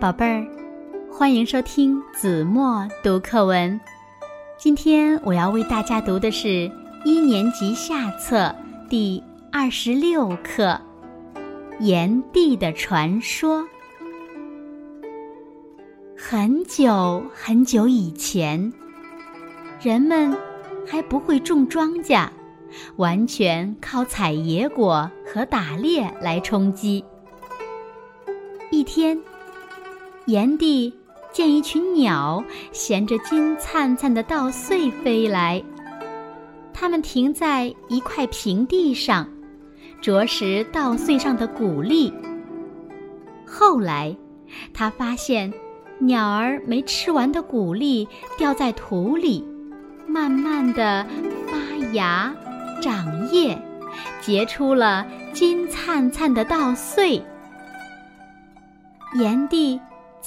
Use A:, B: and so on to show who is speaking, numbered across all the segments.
A: 宝贝儿，欢迎收听子墨读课文。今天我要为大家读的是一年级下册第二十六课《炎帝的传说》。很久很久以前，人们还不会种庄稼，完全靠采野果和打猎来充饥。一天。炎帝见一群鸟衔着金灿灿的稻穗飞来，它们停在一块平地上，啄食稻穗上的谷粒。后来，他发现鸟儿没吃完的谷粒掉在土里，慢慢的发芽、长叶，结出了金灿灿的稻穗。炎帝。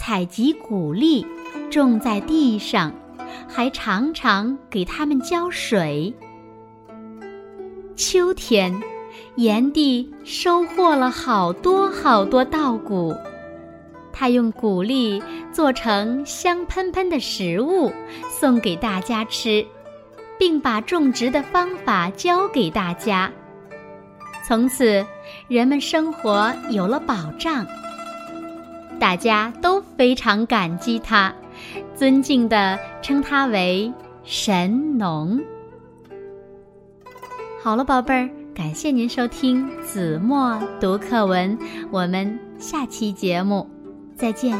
A: 采集谷粒，种在地上，还常常给它们浇水。秋天，炎帝收获了好多好多稻谷，他用谷粒做成香喷喷的食物，送给大家吃，并把种植的方法教给大家。从此，人们生活有了保障。大家都非常感激他，尊敬的称他为神农。好了，宝贝儿，感谢您收听子墨读课文，我们下期节目再见。